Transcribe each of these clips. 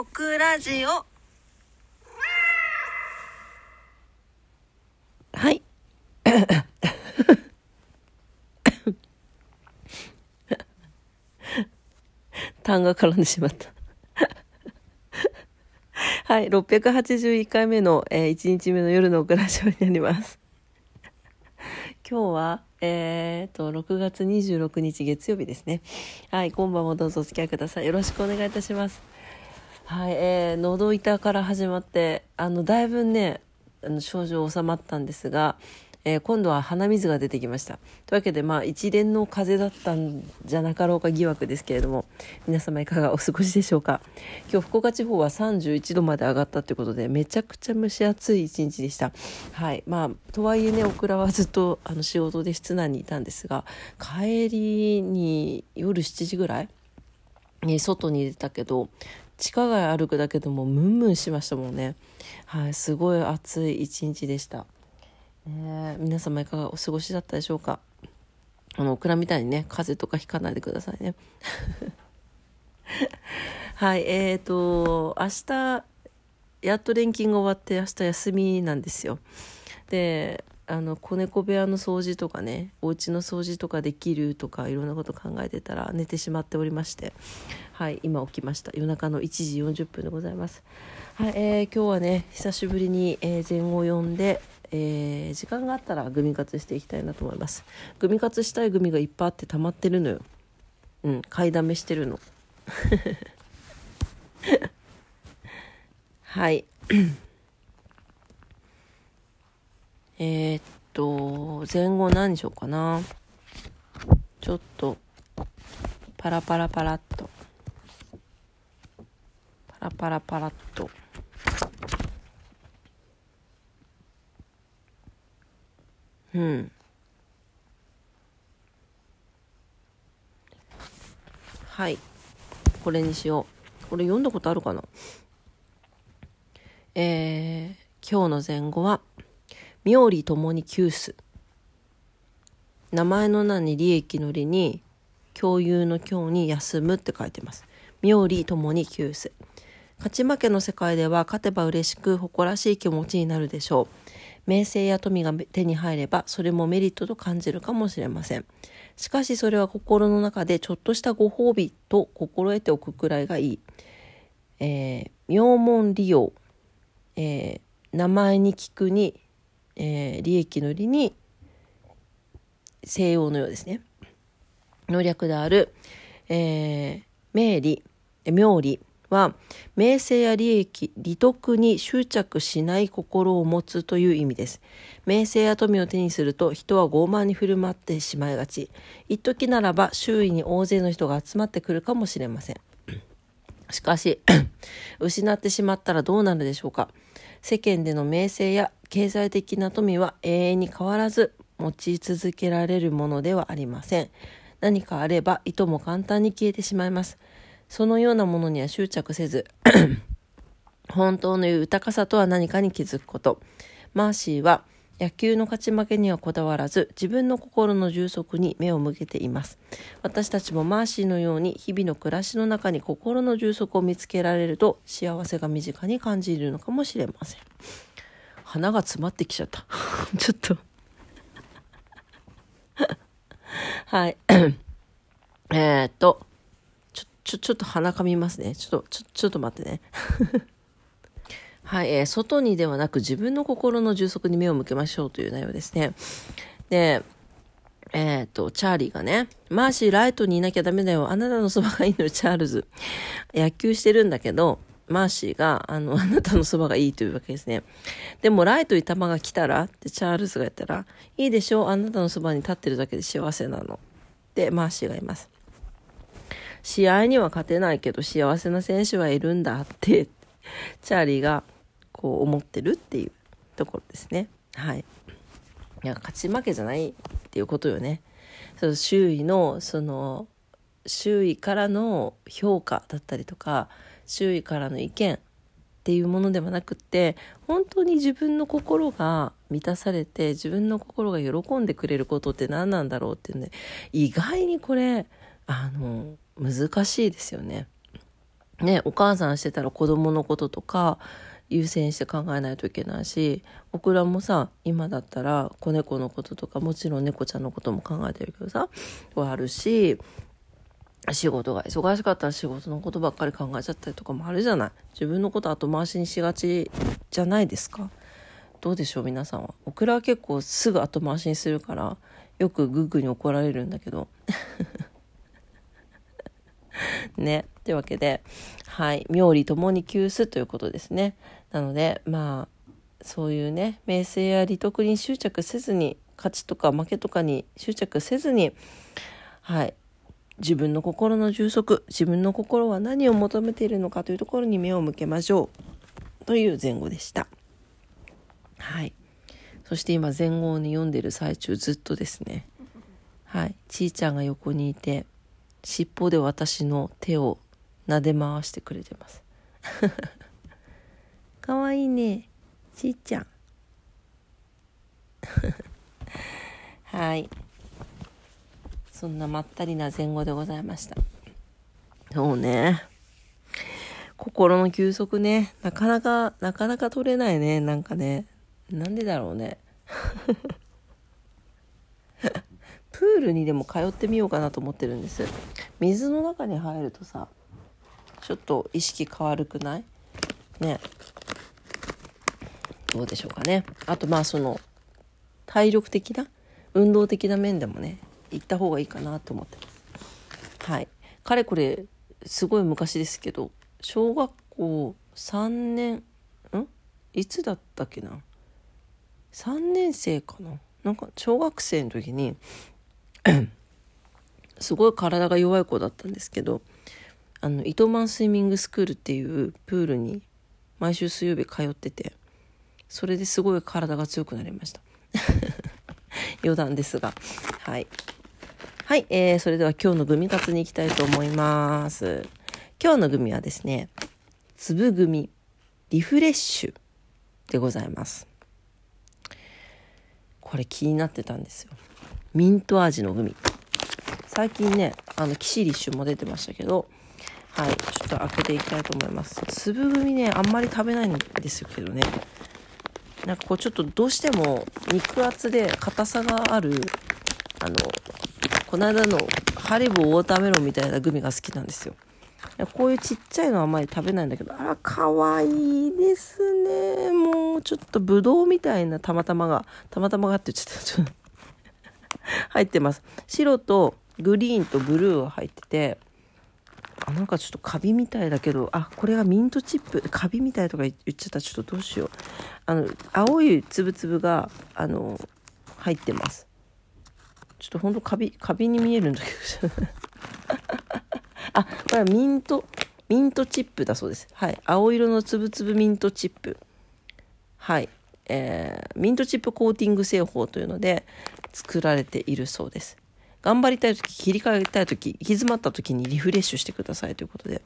オクラジオはい。痰が絡んでしまった。はい、681回目の、えー、1日目の夜のオクラジオになります。今日は、えー、と、6月26日月曜日ですね。はい、今晩もどうぞお付き合いください。よろしくお願いいたします。はい、えー、喉痛から始まって、あの、だいぶね、あの症状収まったんですが、えー今度は鼻水が出てきました。というわけで、まあ、一連の風邪だったんじゃなかろうか疑惑ですけれども、皆様いかがお過ごしでしょうか。今日、福岡地方は31度まで上がったということで、めちゃくちゃ蒸し暑い一日でした。はい。まあ、とはいえね、オクラはずっとあの仕事で室内にいたんですが、帰りに夜7時ぐらいに外に出たけど地下街歩くだけでもムンムンしましたもんね。はいすごい暑い一日でした、ね皆様いかがお過ごしだったでしょうか？あのオクラみたいにね風邪とかひかないでくださいね。はいえーと明日やっと連勤が終わって明日休みなんですよ。であの子猫部屋の掃除とかねお家の掃除とかできるとかいろんなこと考えてたら寝てしまっておりましてはい今起きました。夜中の1時40分でございます。はい、えー今日はね久しぶりに、えー前後を読んでえー時間があったらグミ活していきたいなと思います。グミ活したいグミがいっぱいあって溜まってるのよ。うん買いだめしてるの。はい。えーっと、前後何しようかな？ちょっと、パラパラパラっと。パラパラパラっと。うん。はい。これにしよう。これ読んだことあるかな？えー、今日の前後は、妙利ともに急須名前の名に利益の利に共有の共に休むって書いてます。妙利ともに急須勝ち負けの世界では勝てば嬉しく誇らしい気持ちになるでしょう。名声や富が手に入ればそれもメリットと感じるかもしれません。しかしそれは心の中でちょっとしたご褒美と心得ておくくらいがいい、えー名門利用、えー名前に聞くにえー利益の利に西洋のようですね。の略である、えー名利え妙利は名声や利益利得に執着しない心を持つという意味です。名声や富を手にすると人は傲慢に振る舞ってしまいがち。一時ならば周囲に大勢の人が集まってくるかもしれません。しかし 失ってしまったらどうなるでしょうか。世間での名声や経済的な富は永遠に変わらず持ち続けられるものではありません。何かあればいとも簡単に消えてしまいます。そのようなものには執着せず 本当の豊かさとは何かに気づくこと。マーシーは野球の勝ち負けにはこだわらず自分の心の充足に目を向けています。私たちもマーシーのように日々の暮らしの中に心の充足を見つけられると幸せが身近に感じるのかもしれません。鼻が詰まってきちゃった。ちょっと。はい。えっと。ちょちょちょっと鼻かみますね。ちょっとちょちょっと待ってね。はい、えー外にではなく自分の心の充足に目を向けましょうという内容ですね。で、えっ、と、チャーリーがね、マーシー、ライトにいなきゃダメだよ。あなたのそばがいいのよ、チャールズ。野球してるんだけど、マーシーが、あの、あなたのそばがいいというわけですね。でも、ライトに球が来たらってチャールズが言ったら、いいでしょうあなたのそばに立ってるだけで幸せなの。で、マーシーが言います。試合には勝てないけど幸せな選手はいるんだってチャーリーがこう思ってるっていうところですねはいいや勝ち負けじゃないっていうことよねその周囲のその周囲からの評価だったりとか周囲からの意見っていうものではなくって本当に自分の心が満たされて自分の心が喜んでくれることって何なんだろうっていうね意外にこれあの難しいですよね。ね、お母さんしてたら子供のこととか優先して考えないといけないし、オクラもさ、今だったら子猫のこととか、もちろん猫ちゃんのことも考えてるけどさ、はあるし、仕事が忙しかったら仕事のことばっかり考えちゃったりとかもあるじゃない。自分のこと後回しにしがちじゃないですか。どうでしょう皆さんは。オクラは結構すぐ後回しにするから、よくグッグに怒られるんだけど。ね。というわけで、はい。妙理ともに急須ということですね。なので、まあ、そういうね、名声や利得に執着せずに、勝ちとか負けとかに執着せずに、はい。自分の心の充足、自分の心は何を求めているのかというところに目を向けましょう。という前後でした。はい。そして今前後に読んでる最中ずっとですね。はい。ちーちゃんが横にいて、尻尾で私の手を撫で回してくれてます。かわいいね。ちーちゃん。はい。そんなまったりな前後でございました。そうね。心の休息ね。なかなか、なかなか取れないね。なんかね。なんでだろうね。プールにでも通ってみようかなと思ってるんです。水の中に入るとさ、ちょっと意識変わるくない？ね。どうでしょうかね。あとまあその、体力的な、運動的な面でもね、行った方がいいかなと思ってます。はい。かれこれ、すごい昔ですけど、小学校3年、ん？いつだったっけな ?3 年生かな？なんか小学生の時に すごい体が弱い子だったんですけど、あの、糸満スイミングスクールっていうプールに毎週水曜日通ってて、それですごい体が強くなりました。余談ですが。はい。はい、えー、それでは今日のグミ活に行きたいと思います。今日のグミはですね、粒グミリフレッシュでございます。これ気になってたんですよ。ミント味のグミ。最近ね、あの、キシリッシュも出てましたけど、はい、ちょっと開けていきたいと思います。粒グミね、あんまり食べないんですけどね。なんかこうちょっとどうしても肉厚で硬さがある、あの、この間のハリボーウォーターメロンみたいなグミが好きなんですよ。こういうちっちゃいのはあまり食べないんだけど、あら、かわいいですね。もう、ちょっとブドウみたいなたまたまが、たまたまがって言っちゃった。入ってます。白とグリーンとブルーが入ってて、あ、なんかちょっとカビみたいだけど、あ、これがミントチップ、カビみたいとか言っちゃったちょっとどうしよう。あの、青いつぶつぶが、あの、入ってます。ちょっとほんとカビ、カビに見えるんだけど。あ、これはミント、ミントチップだそうです。はい。青色のつぶつぶミントチップ。はい。えー、ミントチップコーティング製法というので作られているそうです。頑張りたい時、切り替えたい時、行き詰まった時にリフレッシュしてくださいということで。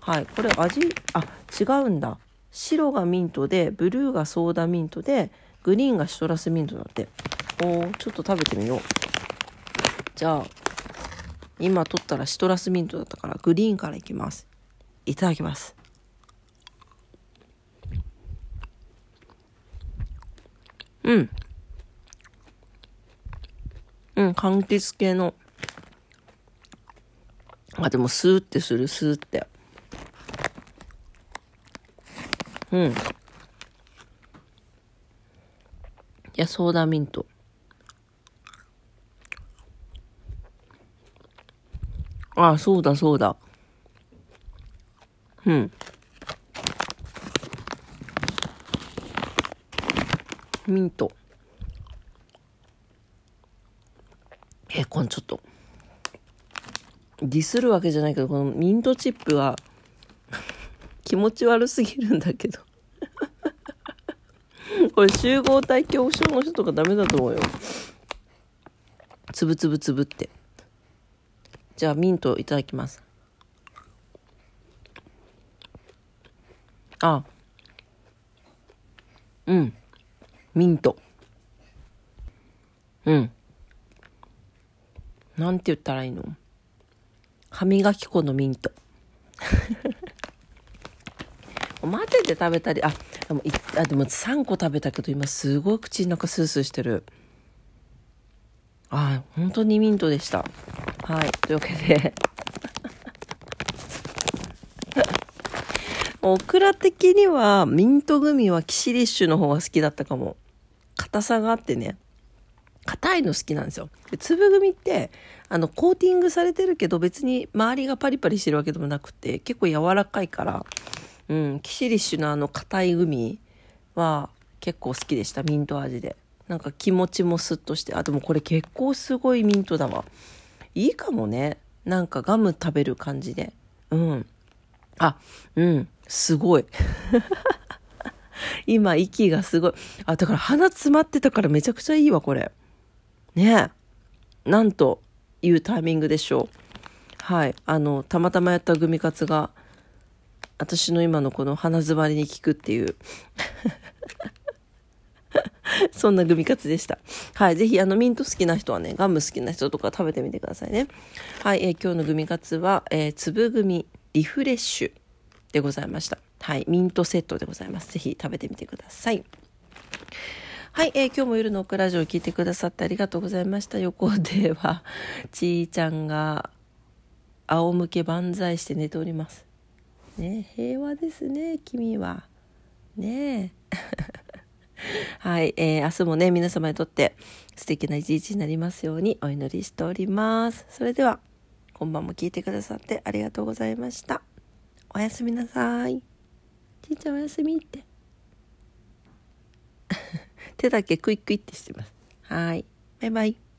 はい。これ味、あ、違うんだ。白がミントで、ブルーがソーダミントで、グリーンがシトラスミントだって。おー、ちょっと食べてみよう。じゃあ、今取ったらシトラスミントだったからグリーンからいきます。いただきます。うん。うん、柑橘系の。あ、でもスーってする、スーって。うん。いや、ソーダミント。あ、そうだそうだ。うん。ミント。え、このちょっと、ディスるわけじゃないけど、このミントチップが 気持ち悪すぎるんだけど これ集合体恐怖症の人とかダメだと思うよ。つぶつぶつぶって。じゃあミントいただきます。あ、うん。ミント。うん。なんて言ったらいいの？歯磨き粉のミント。混ぜて食べたりあでもあでも3個食べたけど今すごい口の中スースーしてるあ本当にミントでしたはい。というわけで。オクラ的にはミントグミはキシリッシュの方が好きだったかも。硬さがあってね。硬いの好きなんですよ。で粒グミってあのコーティングされてるけど別に周りがパリパリしてるわけでもなくて結構柔らかいからうんキシリッシュのあの硬いグミは結構好きでした。ミント味で。なんか気持ちもスッとして。あでもこれ結構すごいミントだわ。いいかもね。なんかガム食べる感じで。うん。あうん。すごい。今息がすごい。あだから鼻詰まってたからめちゃくちゃいいわこれ。ね。えなんというタイミングでしょう。はい。あのたまたまやったグミカツが私の今のこの鼻詰まりに効くっていう。そんなグミカツでした。はい。ぜひ、あの、ミント好きな人はね、ガム好きな人とか食べてみてくださいね。はい。えー、今日のグミカツは、えー、粒グミリフレッシュでございました。はい。ミントセットでございます。ぜひ食べてみてください。はい、えー、今日も夜のオクラジオを聞いてくださってありがとうございました。横では、ちーちゃんが仰向け万歳して寝ております。ね平和ですね、君は。ねえ。はい、えー、明日もね、皆様にとって素敵な一日になりますようにお祈りしております。それでは、今晩も聞いてくださってありがとうございました。おやすみなさい。ちいちゃんおやすみって。手だけクイックイってしてます。はい。バイバイ。